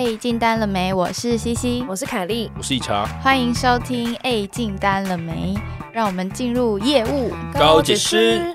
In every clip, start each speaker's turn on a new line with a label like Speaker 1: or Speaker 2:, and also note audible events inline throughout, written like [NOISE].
Speaker 1: 哎，进单了没？我是西西，
Speaker 2: 我是凯莉，
Speaker 3: 我是一茶，
Speaker 1: 欢迎收听。哎，进单了没？让我们进入业务
Speaker 3: 高解师。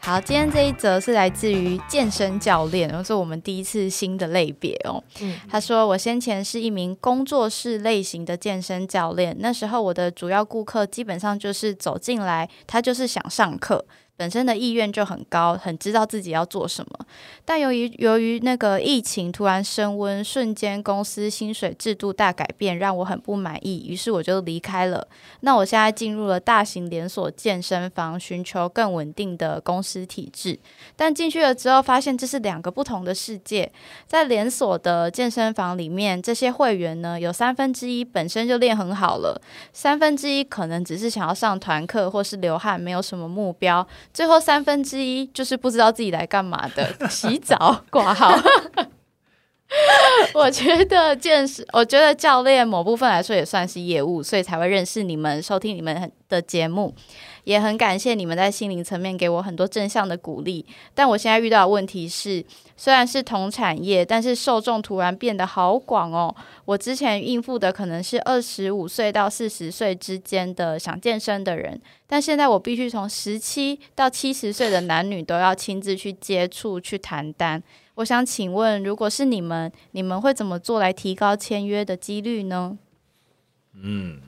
Speaker 1: 好，今天这一则是来自于健身教练，然后是我们第一次新的类别哦。他说，我先前是一名工作室类型的健身教练，那时候我的主要顾客基本上就是走进来，他就是想上课。本身的意愿就很高，很知道自己要做什么，但由于由于那个疫情突然升温，瞬间公司薪水制度大改变，让我很不满意，于是我就离开了。那我现在进入了大型连锁健身房，寻求更稳定的公司体制。但进去了之后，发现这是两个不同的世界。在连锁的健身房里面，这些会员呢，有三分之一本身就练很好了，三分之一可能只是想要上团课或是流汗，没有什么目标。最后三分之一就是不知道自己来干嘛的，洗澡挂号。[LAUGHS] 我觉得健身，我觉得教练某部分来说也算是业务，所以才会认识你们，收听你们的节目。也很感谢你们在心灵层面给我很多正向的鼓励，但我现在遇到的问题是，虽然是同产业，但是受众突然变得好广哦。我之前应付的可能是二十五岁到四十岁之间的想健身的人，但现在我必须从十七到七十岁的男女都要亲自去接触、去谈单。我想请问，如果是你们，你们会怎么做来提高签约的几率呢？
Speaker 3: 嗯，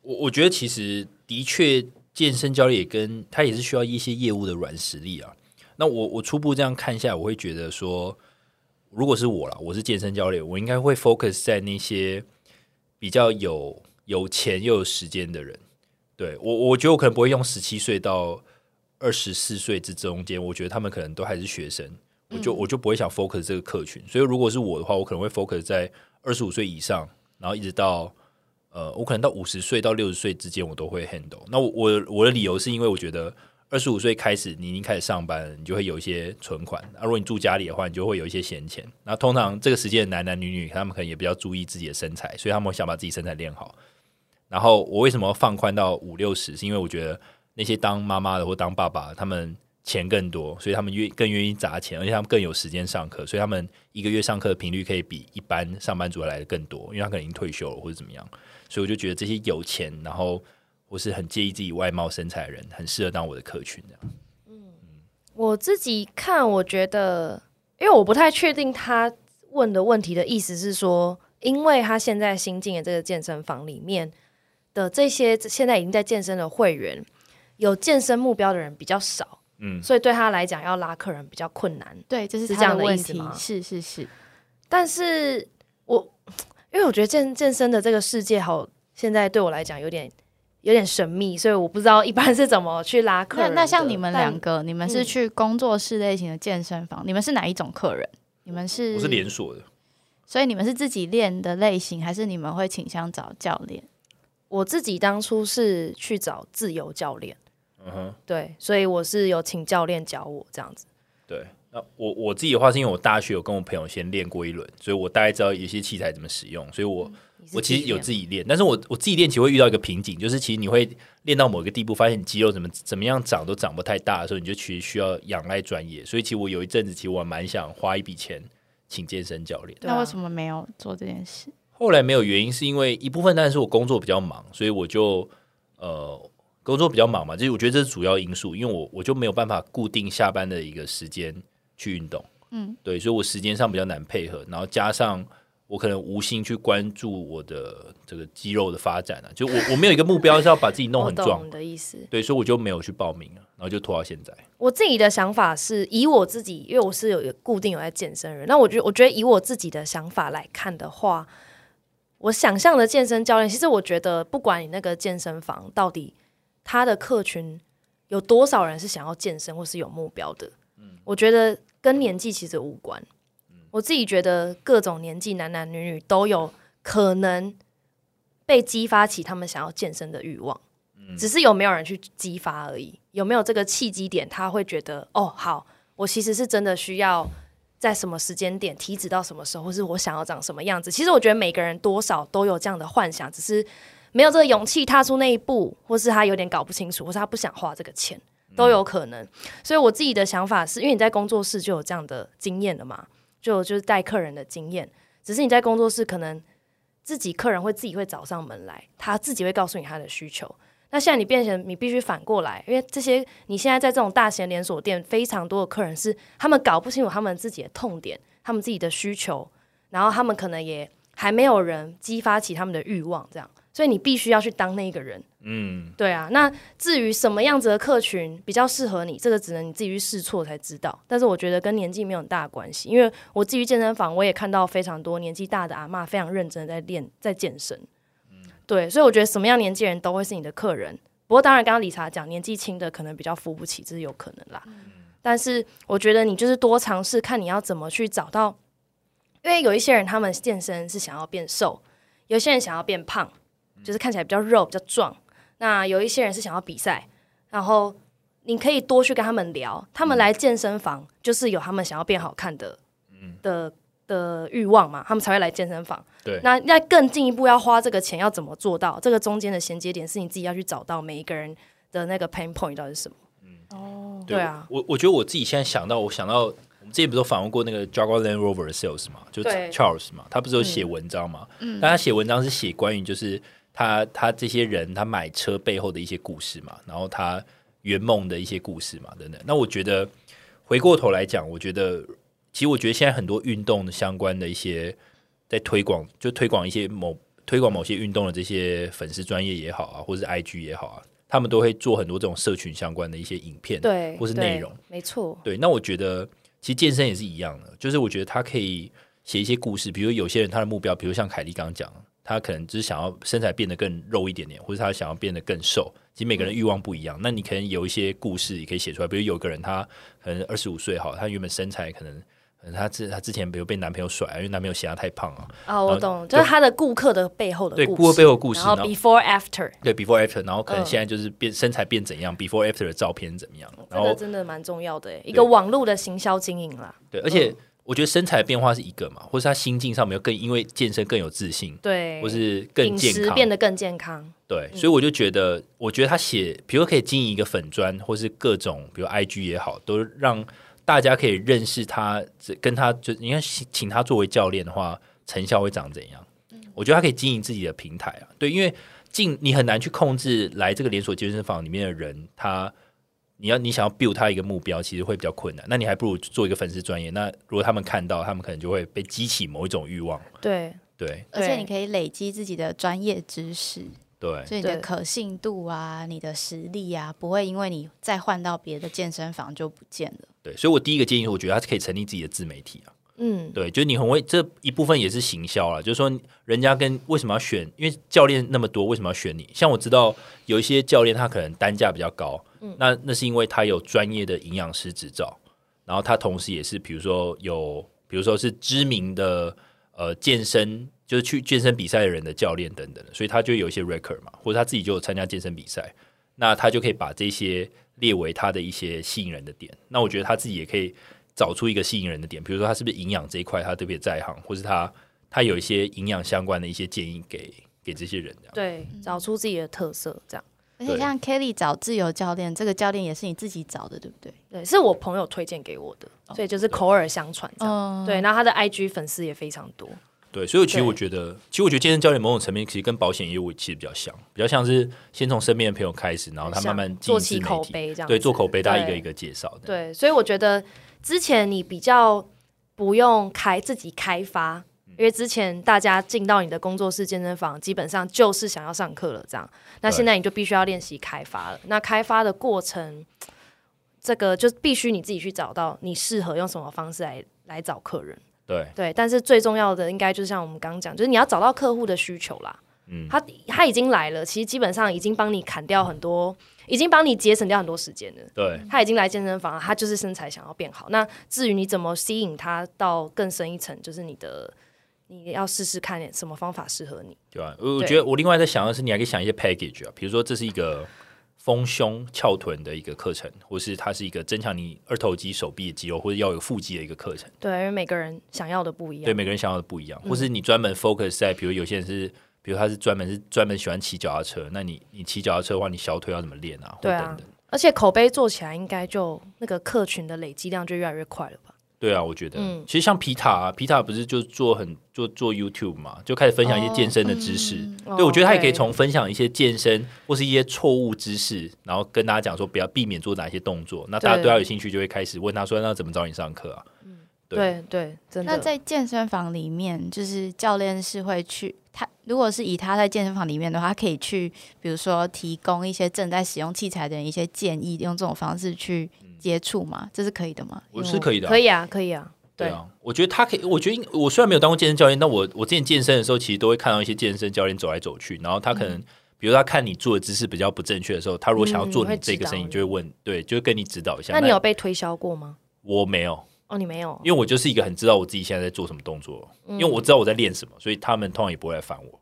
Speaker 3: 我我觉得其实的确。健身教练也跟他也是需要一些业务的软实力啊。那我我初步这样看下来，我会觉得说，如果是我啦，我是健身教练，我应该会 focus 在那些比较有有钱又有时间的人。对我，我觉得我可能不会用十七岁到二十四岁之中间，我觉得他们可能都还是学生，我就我就不会想 focus 这个客群。所以如果是我的话，我可能会 focus 在二十五岁以上，然后一直到。呃，我可能到五十岁到六十岁之间，我都会 handle。那我我我的理由是因为我觉得二十五岁开始，你已经开始上班，你就会有一些存款。那如果你住家里的话，你就会有一些闲钱。那通常这个时间的男男女女，他们可能也比较注意自己的身材，所以他们想把自己身材练好。然后我为什么放宽到五六十？是因为我觉得那些当妈妈的或当爸爸，他们钱更多，所以他们愿更愿意砸钱，而且他们更有时间上课，所以他们一个月上课的频率可以比一般上班族来的更多，因为他可能已经退休了或者怎么样。所以我就觉得这些有钱，然后我是很介意自己外貌身材的人，很适合当我的客群。这样，
Speaker 2: 嗯，我自己看，我觉得，因为我不太确定他问的问题的意思是说，因为他现在新进的这个健身房里面的这些现在已经在健身的会员，有健身目标的人比较少，嗯，所以对他来讲要拉客人比较困难。
Speaker 1: 对，这是
Speaker 2: 这样的意思
Speaker 1: 吗？是是是，
Speaker 2: 但是我。因为我觉得健健身的这个世界好，现在对我来讲有点有点神秘，所以我不知道一般是怎么去拉客人。
Speaker 1: 那像你们两个，你们是去工作室类型的健身房，你们是哪一种客人？你们是
Speaker 3: 我是连锁的，
Speaker 1: 所以你们是自己练的类型，还是你们会倾向找教练？
Speaker 2: 我自己当初是去找自由教练，嗯哼，对，所以我是有请教练教我这样子，
Speaker 3: 对。那我我自己的话，是因为我大学有跟我朋友先练过一轮，所以我大概知道有些器材怎么使用，所以我我其实有自己练，但是我我自己练其实会遇到一个瓶颈，就是其实你会练到某一个地步，发现你肌肉怎么怎么样长都长不太大的时候，你就其实需要仰赖专业，所以其实我有一阵子其实我蛮想花一笔钱请健身教练。
Speaker 1: 那为什么没有做这件事？
Speaker 3: 后来没有原因，是因为一部分当然是我工作比较忙，所以我就呃工作比较忙嘛，就是我觉得这是主要因素，因为我我就没有办法固定下班的一个时间。去运动，嗯，对，所以我时间上比较难配合，然后加上我可能无心去关注我的这个肌肉的发展啊，就我我没有一个目标是要把自己弄很 [LAUGHS] 壮
Speaker 2: 的意思，
Speaker 3: 对，所以我就没有去报名了，然后就拖到现在。
Speaker 2: 我自己的想法是以我自己，因为我是有固定有在健身人，那我觉得我觉得以我自己的想法来看的话，我想象的健身教练，其实我觉得不管你那个健身房到底他的客群有多少人是想要健身或是有目标的。嗯我觉得跟年纪其实无关，我自己觉得各种年纪男男女女都有可能被激发起他们想要健身的欲望，只是有没有人去激发而已。有没有这个契机点，他会觉得哦，好，我其实是真的需要在什么时间点体脂到什么时候，或是我想要长什么样子。其实我觉得每个人多少都有这样的幻想，只是没有这个勇气踏出那一步，或是他有点搞不清楚，或是他不想花这个钱。都有可能，所以我自己的想法是，因为你在工作室就有这样的经验了嘛，就就是带客人的经验，只是你在工作室可能自己客人会自己会找上门来，他自己会告诉你他的需求。那现在你变成你必须反过来，因为这些你现在在这种大型连锁店，非常多的客人是他们搞不清楚他们自己的痛点，他们自己的需求，然后他们可能也还没有人激发起他们的欲望，这样。所以你必须要去当那个人，嗯，对啊。那至于什么样子的客群比较适合你，这个只能你自己去试错才知道。但是我觉得跟年纪没有很大的关系，因为我自己健身房我也看到非常多年纪大的阿妈非常认真的在练在健身，嗯，对。所以我觉得什么样年纪人都会是你的客人。不过当然，刚刚理查讲年纪轻的可能比较扶不起，这是有可能啦。但是我觉得你就是多尝试，看你要怎么去找到，因为有一些人他们健身是想要变瘦，有些人想要变胖。就是看起来比较肉、比较壮。那有一些人是想要比赛，然后你可以多去跟他们聊。他们来健身房就是有他们想要变好看的，嗯的的欲望嘛，他们才会来健身房。
Speaker 3: 对。
Speaker 2: 那那更进一步要花这个钱，要怎么做到？这个中间的衔接点是你自己要去找到每一个人的那个 pain point 到底是什么？嗯，哦，对啊。
Speaker 3: 我我觉得我自己现在想到，我想到我们之前不是都访问过那个 Jaguar Land Rover 的 sales 嘛，就是 Charles 嘛，他不是有写文章嘛？嗯。但他写文章是写关于就是。他他这些人，他买车背后的一些故事嘛，然后他圆梦的一些故事嘛，等等。那我觉得回过头来讲，我觉得其实我觉得现在很多运动相关的一些在推广，就推广一些某推广某些运动的这些粉丝专业也好啊，或者是 IG 也好啊，他们都会做很多这种社群相关的一些影片，
Speaker 2: 对，
Speaker 3: 或是内容，
Speaker 2: 没错。
Speaker 3: 对，那我觉得其实健身也是一样的，就是我觉得他可以写一些故事，比如有些人他的目标，比如像凯莉刚刚讲。他可能只是想要身材变得更肉一点点，或者他想要变得更瘦。其实每个人欲望不一样。那你可能有一些故事也可以写出来，比如有个人他可能二十五岁好，他原本身材可能，可能他之他之前比如被男朋友甩，因为男朋友嫌他太胖啊。
Speaker 2: 哦，我懂，就是他的顾客的背后的
Speaker 3: 对顾客背后故事，
Speaker 2: 然后 before after
Speaker 3: 对 before after，然后可能现在就是变身材变怎样，before after 的照片怎么样？这个
Speaker 2: 真的蛮重要的，一个网络的行销经营啦。
Speaker 3: 对，而且。我觉得身材变化是一个嘛，或是他心境上面更因为健身更有自信，
Speaker 2: 对，
Speaker 3: 或是更健康，
Speaker 2: 变得更健康，
Speaker 3: 对，所以我就觉得，我觉得他写，比如可以经营一个粉砖，或是各种，比如 IG 也好，都让大家可以认识他，跟他就你看，请他作为教练的话，成效会长怎样？我觉得他可以经营自己的平台啊，对，因为进你很难去控制来这个连锁健身房里面的人，他。你要你想要 build 他一个目标，其实会比较困难。那你还不如做一个粉丝专业。那如果他们看到，他们可能就会被激起某一种欲望。
Speaker 2: 对
Speaker 3: 对，
Speaker 1: 而且你可以累积自己的专业知识。
Speaker 3: 对，
Speaker 1: 所以你的可信度啊，你的实力啊，不会因为你再换到别的健身房就不见了。
Speaker 3: 对，所以我第一个建议，我觉得他是可以成立自己的自媒体啊。嗯，对，就是你很会这一部分也是行销了，就是说人家跟为什么要选？因为教练那么多，为什么要选你？像我知道有一些教练他可能单价比较高。那那是因为他有专业的营养师执照，然后他同时也是，比如说有，比如说是知名的呃健身，就是去健身比赛的人的教练等等，所以他就有一些 record 嘛，或者他自己就有参加健身比赛，那他就可以把这些列为他的一些吸引人的点。那我觉得他自己也可以找出一个吸引人的点，比如说他是不是营养这一块他特别在行，或是他他有一些营养相关的一些建议给给这些人这样，
Speaker 2: 对，找出自己的特色这样。
Speaker 1: 而且像 Kelly 找自由教练，这个教练也是你自己找的，对不对？
Speaker 2: 对，是我朋友推荐给我的，所以就是口耳相传这样。对，那他的 IG 粉丝也非常多。
Speaker 3: 对，所以其实我觉得，其实我觉得健身教练某种层面其实跟保险业务其实比较像，比较像是先从身边的朋友开始，然后他慢慢
Speaker 2: 做起口碑这样。
Speaker 3: 对，做口碑，大家一个一个介绍。
Speaker 2: 对，所以我觉得之前你比较不用开自己开发。因为之前大家进到你的工作室健身房，基本上就是想要上课了，这样。那现在你就必须要练习开发了。那开发的过程，这个就必须你自己去找到你适合用什么方式来来找客人。
Speaker 3: 对
Speaker 2: 对，但是最重要的应该就是像我们刚刚讲，就是你要找到客户的需求啦。嗯，他他已经来了，其实基本上已经帮你砍掉很多，已经帮你节省掉很多时间了。
Speaker 3: 对，
Speaker 2: 他已经来健身房，他就是身材想要变好。那至于你怎么吸引他到更深一层，就是你的。你要试试看什么方法适合你，
Speaker 3: 对吧？我觉得我另外在想的是，你还可以想一些 package 啊，比如说这是一个丰胸翘臀的一个课程，或是它是一个增强你二头肌、手臂的肌肉，或者要有腹肌的一个课程。
Speaker 2: 对，因为每个人想要的不一样。
Speaker 3: 对，每个人想要的不一样，或是你专门 focus 在，比如有些人是，比如他是专门是专门喜欢骑脚踏车，那你你骑脚踏车的话，你小腿要怎么练啊？
Speaker 2: 对啊。而且口碑做起来，应该就那个客群的累积量就越来越快了吧？
Speaker 3: 对啊，我觉得，
Speaker 2: 嗯
Speaker 3: 其实像皮塔、啊，皮塔不是就做很做做 YouTube 嘛，就开始分享一些健身的知识。
Speaker 2: 哦
Speaker 3: 对，我觉得他也可以
Speaker 2: 对
Speaker 3: 从分享一些健身或是一些错误知识，然后跟大家讲说不要避免做哪些动作。那大家
Speaker 2: 对
Speaker 3: 对他有兴趣，就会开始问他说：“那怎么找你上课啊？”对
Speaker 2: 对对，真的。
Speaker 1: 那在健身房里面，就是教练是会去他，如果是以他在健身房里面的话，他可以去，比如说提供一些正在使用器材的人一些建议，用这种方式去接触嘛，这是可以的吗？
Speaker 3: 我是可以的啊、
Speaker 2: 可以啊，可以啊，对
Speaker 3: 对啊，我觉得他可以。我觉得我虽然没有当过健身教练，但我我之前健身的时候，其实都会看到一些健身教练走来走去，然后他可能，比如他看你做的姿势比较不正确的时候，他如果想要做你这个声音，就会问，对，就会跟你指导一下。
Speaker 2: 那你有被推销过吗？
Speaker 3: 我没有，
Speaker 2: 哦，你没有，
Speaker 3: 因为我就是一个很知道我自己现在在做什么动作，因为我知道我在练什么，所以他们通常也不会来烦我。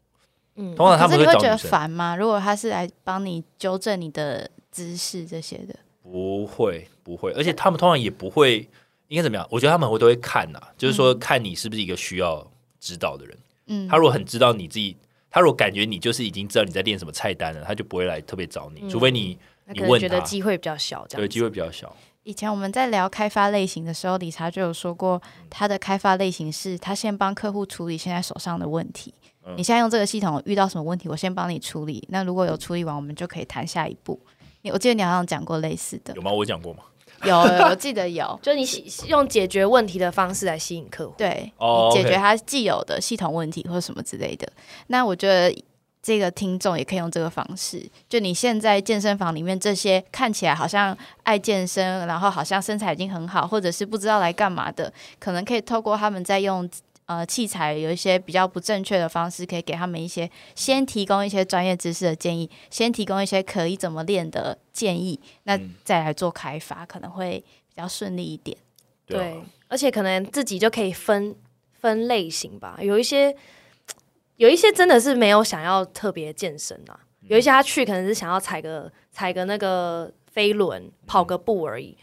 Speaker 2: 嗯
Speaker 3: 通常他们
Speaker 1: 会觉得烦吗？如果他是来帮你纠正你的姿势这些的，
Speaker 3: 不会不会，而且他们通常也不会，应该怎么样？我觉得他们会都会看呐、就是说看你是不是一个需要指导的人。
Speaker 1: 嗯，
Speaker 3: 他如果很知道你自己，他如果感觉你就是已经知道你在练什么菜单了，他就不会来特别找你，除非你
Speaker 2: 那可能觉得
Speaker 3: 你问他
Speaker 2: 机会比较小，这样
Speaker 3: 对机会比较小。
Speaker 1: 以前我们在聊开发类型的时候，理查就有说过，他的开发类型是他先帮客户处理现在手上的问题。
Speaker 3: 嗯
Speaker 1: 你现在用这个系统遇到什么问题，我先帮你处理。那如果有处理完，我们就可以谈下一步。你我记得你好像讲过类似的，
Speaker 3: 有吗？我讲过吗？
Speaker 1: 有，我记得有。[LAUGHS]
Speaker 2: 就是你用解决问题的方式来吸引客户。
Speaker 1: 对，解决他既有的系统问题或者什么之类的。那我觉得这个听众也可以用这个方式，就你现在健身房里面这些看起来好像爱健身，然后好像身材已经很好，或者是不知道来干嘛的，可能可以透过他们在用。呃，器材有一些比较不正确的方式，可以给他们一些先提供一些专业知识的建议，先提供一些可以怎么练的建议，那
Speaker 3: 嗯
Speaker 1: 再来做开发，可能会比较顺利一点。
Speaker 3: 对，
Speaker 2: 而且可能自己就可以分分类型吧。有一些有一些真的是没有想要特别健身啊，有一些他去可能是想要踩个踩个那个飞轮，跑个步而已。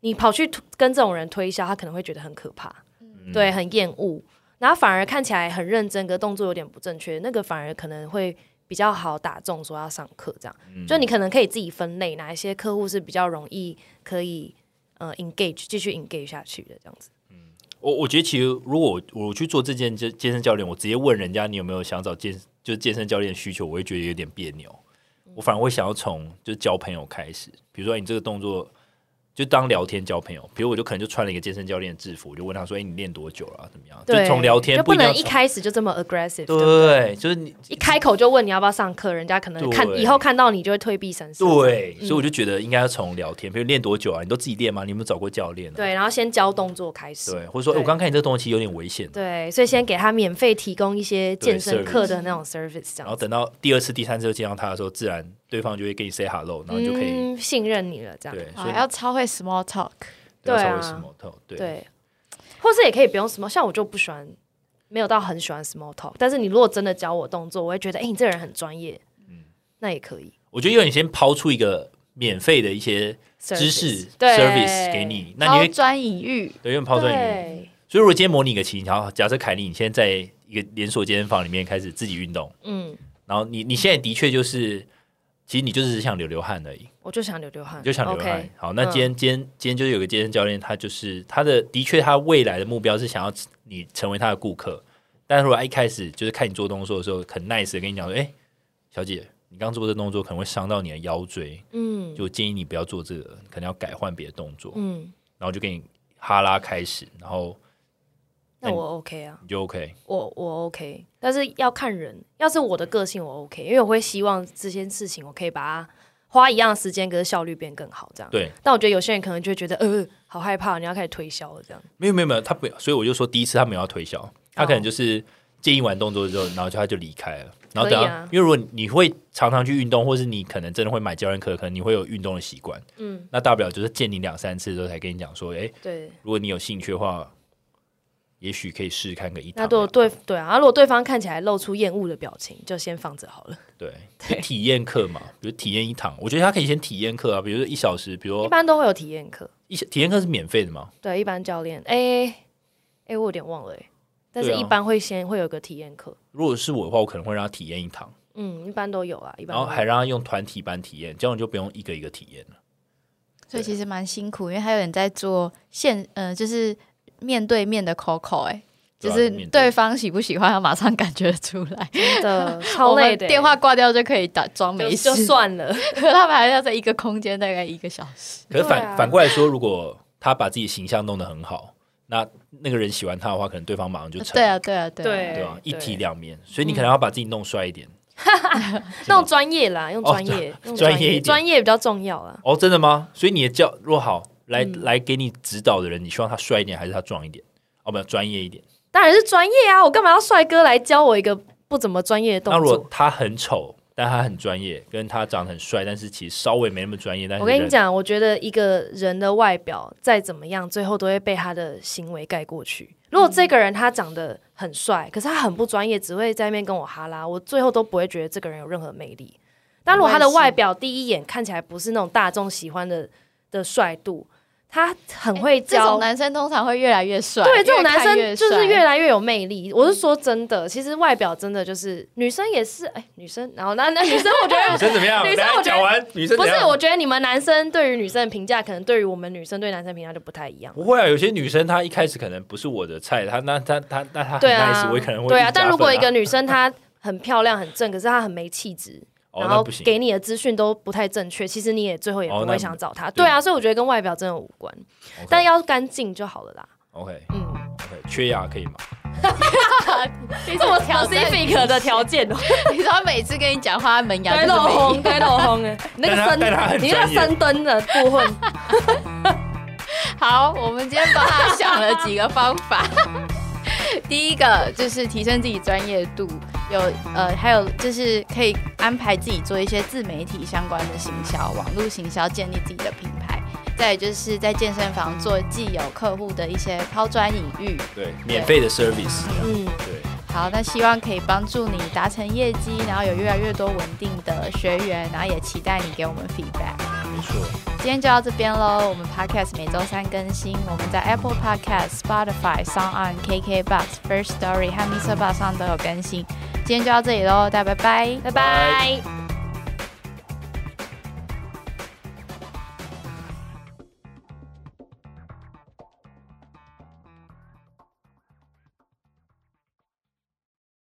Speaker 2: 你跑去跟这种人推销，他可能会觉得很可怕，
Speaker 3: 嗯
Speaker 2: 对，很厌恶。然后反而看起来很认真，个动作有点不正确，那个反而可能会比较好打中说要上课这样。
Speaker 3: 嗯
Speaker 2: 就你可能可以自己分类，哪一些客户是比较容易可以呃 engage 继续 engage 下去的这样子。
Speaker 3: 我我觉得其实如果我我去做这件健健身教练，我直接问人家你有没有想找健就是健身教练需求，我会觉得有点别扭。我反而会想要从就是交朋友开始，比如说你这个动作就当聊天交朋友，比如我就可能就穿了一个健身教练的制服，我就问他说：“哎、你练多久了、怎么样？”就
Speaker 2: 对，
Speaker 3: 从聊天
Speaker 2: 就不能一开始就这么 aggressive，对
Speaker 3: 就是你
Speaker 2: 一开口就问你要不要上课，人家可能看以后看到你就会退避三舍。
Speaker 3: 对，所以我就觉得应该要从聊天，比如练多久啊？你都自己练吗？你有没有找过教练、啊？
Speaker 2: 对，然后先教动作开始。
Speaker 3: 对，或者说、我刚看你这个动作其实有点危险，
Speaker 2: 对，所以先给他免费提供一些健身
Speaker 3: 对
Speaker 2: 课的那种 service，这样，
Speaker 3: 然后等到第二次、第三次见到他的时候，自然对方就会跟你 say hello，然后就可以、
Speaker 2: 嗯信任你了，这样。
Speaker 3: 对，
Speaker 1: 啊
Speaker 3: 所以
Speaker 1: 要超会 small talk。
Speaker 3: 要稍微
Speaker 2: 对啊。
Speaker 3: small talk，对。
Speaker 2: 对，或是也可以不用 small，像我就不喜欢，没有到很喜欢 small talk，但是你如果真的教我动作，我会觉得，哎、你这个人很专业，
Speaker 3: 嗯。
Speaker 2: 那也可以。
Speaker 3: 我觉得因为你先抛出一个免费的一些知识
Speaker 2: Service，
Speaker 3: 给你，那你会
Speaker 1: 抛砖引玉，
Speaker 3: 对，因为抛砖引玉。
Speaker 2: 对，
Speaker 3: 所以如果今天模拟一个情，然后假设凯莉你现在在一个连锁健身房里面开始自己运动，
Speaker 2: 嗯，
Speaker 3: 然后你你现在的确就是，其实你就是想流流汗而已。
Speaker 2: 我就想流流汗，
Speaker 3: 你就想流汗。好，那
Speaker 2: 嗯
Speaker 3: 今天、今天今天就有个健身教练，他就是他的的确他未来的目标是想要你成为他的顾客，但如果他一开始就是看你做动作的时候，很 nice 的跟你讲说，哎、小姐，你刚做这动作可能会伤到你的腰椎，
Speaker 2: 嗯。
Speaker 3: 就建议你不要做这个，可能要改换别的动作，
Speaker 2: 嗯，
Speaker 3: 然后就给你哈拉开始，然后
Speaker 2: 那我 OK 啊，
Speaker 3: 你就 OK。
Speaker 2: 我我 OK，但是要看人，要是我的个性我 OK，因为我会希望这件事情我可以把它花一样的时间，可是效率变更好这样。
Speaker 3: 对，
Speaker 2: 但我觉得有些人可能就会觉得，呃，好害怕，你要开始推销了这样。
Speaker 3: 没有没有没有，他不，所以我就说第一次他没有要推销，他可能就是建议完动作之后，然后就他就离开了。然后等到，
Speaker 2: 可以啊
Speaker 3: 因为如果你会常常去运动，或是你可能真的会买教练课，可能你会有运动的习惯，
Speaker 2: 嗯，
Speaker 3: 那大不了就是见你两三次之后才跟你讲说，哎，
Speaker 2: 对。
Speaker 3: 如果你有兴趣的话，也许可以试试看个一堂。
Speaker 2: 那如果对对啊，如果对方看起来露出厌恶的表情，就先放着好了。
Speaker 3: 对就体验课嘛，[LAUGHS] 比如体验一堂，我觉得他可以先体验课啊，比如说一小时，比如
Speaker 2: 一般都会有体验课，
Speaker 3: 一体验课是免费的吗，
Speaker 2: 对，一般教练，哎、哎、我有点忘了哎、但是一般会先会有个体验课，
Speaker 3: 如果是我的话，我可能会让他体验一堂，
Speaker 2: 嗯，一般都有啊，一般
Speaker 3: 然后还让他用团体班体验，这样就不用一个一个体验了。
Speaker 1: 所以其实蛮辛苦，因为还有人在做线，呃，就是面对面的 Coco，哎，就是
Speaker 3: 面对
Speaker 1: 对方喜不喜欢，要马上感觉出来。
Speaker 2: 真的 [LAUGHS] 超
Speaker 1: 我
Speaker 2: 累的，
Speaker 1: 们电话挂掉就可以打装没事，
Speaker 2: 就就算了。
Speaker 1: 可 [LAUGHS] 他们还要在一个空间大概一个小时。
Speaker 3: 可是反、
Speaker 2: 啊
Speaker 3: 反过来说，如果他把自己形象弄得很好，那那个人喜欢他的话，可能对方马上就成，
Speaker 1: 对啊，对啊，对啊。
Speaker 2: 对
Speaker 3: 对吧？一
Speaker 2: 对
Speaker 3: 体两面，所以你可能要把自己弄帅一点。[LAUGHS]
Speaker 2: 那种专业啦，用
Speaker 3: 哦
Speaker 2: 专业，用
Speaker 3: 专业
Speaker 2: 专业比较重要啊。
Speaker 3: 哦，真的吗？所以你的教若好来、
Speaker 2: 嗯
Speaker 3: 来给你指导的人，你希望他帅一点还是他壮一点？哦，没有专业一点。
Speaker 2: 当然是专业啊，我干嘛要帅哥来教我一个不怎么专业的动作？
Speaker 3: 那如果他很丑，但他很专业，跟他长得很帅，但是其实稍微没那么专业，但是，
Speaker 2: 我跟你讲，我觉得一个人的外表再怎么样，最后都会被他的行为盖过去。如果这个人他长得很帅，可是他很不专业，只会在那边跟我哈拉，我最后都不会觉得这个人有任何魅力。但如果他的外表第一眼看起来不是那种大众喜欢的的帅度，他很会教
Speaker 1: 这种男生通常会越来越帅，
Speaker 2: 对，这种男生就是
Speaker 1: 越
Speaker 2: 来越有魅力。我是说真的，其实外表真的就是女生也是，哎，女生，然后那那女生，我觉得
Speaker 3: 女
Speaker 2: 得
Speaker 3: 生怎么样？
Speaker 2: 女生我觉得
Speaker 3: 讲完，女生
Speaker 2: 不是，我觉得你们男生对于女生的评价，可能对于我们女生对男生评价就不太一样。
Speaker 3: 不会啊，有些女生她一开始可能不是我的菜，她那她她那她很
Speaker 2: 对
Speaker 3: nice，、
Speaker 2: 啊，
Speaker 3: 我也可能会
Speaker 2: 对啊。但如果一个女生她很漂亮很正，可是她很没气质，
Speaker 3: 哦
Speaker 2: 然后给你的资讯都不太正确，其实你也最后也不会想找他。
Speaker 3: 对。
Speaker 2: 对啊，所以我觉得跟外表真的无关，但要干净就好了啦。
Speaker 3: OK
Speaker 2: 嗯
Speaker 3: ，OK，缺牙可以吗？[LAUGHS]
Speaker 2: 这么 specific 的条件哦，
Speaker 1: 你知道每次跟你讲话，他门牙
Speaker 2: 该
Speaker 1: 就是没
Speaker 2: 漏红，该漏红哎，你 [LAUGHS] 那个深你那个深蹲的部分，
Speaker 1: 好，我们今天帮他想了几个方法。[LAUGHS] 第一个就是提升自己专业度，有呃，还有就是可以安排自己做一些自媒体相关的行销、网络行销，建立自己的品牌。再来就是在健身房做既有客户的一些抛砖引玉。
Speaker 3: 对，免费的 service，
Speaker 2: 嗯，
Speaker 3: 对，
Speaker 1: 好，那希望可以帮助你达成业绩，然后有越来越多稳定的学员，然后也期待你给我们 feedback。
Speaker 3: 没错。
Speaker 1: 今天就到这边喽。我们 Podcast 每周三更新，我们在 Apple Podcast、Spotify、Sound On、KKBox、First Story 和 Mr. Bus 上都有更新。今天就到这里喽，大家拜拜，
Speaker 2: 拜拜。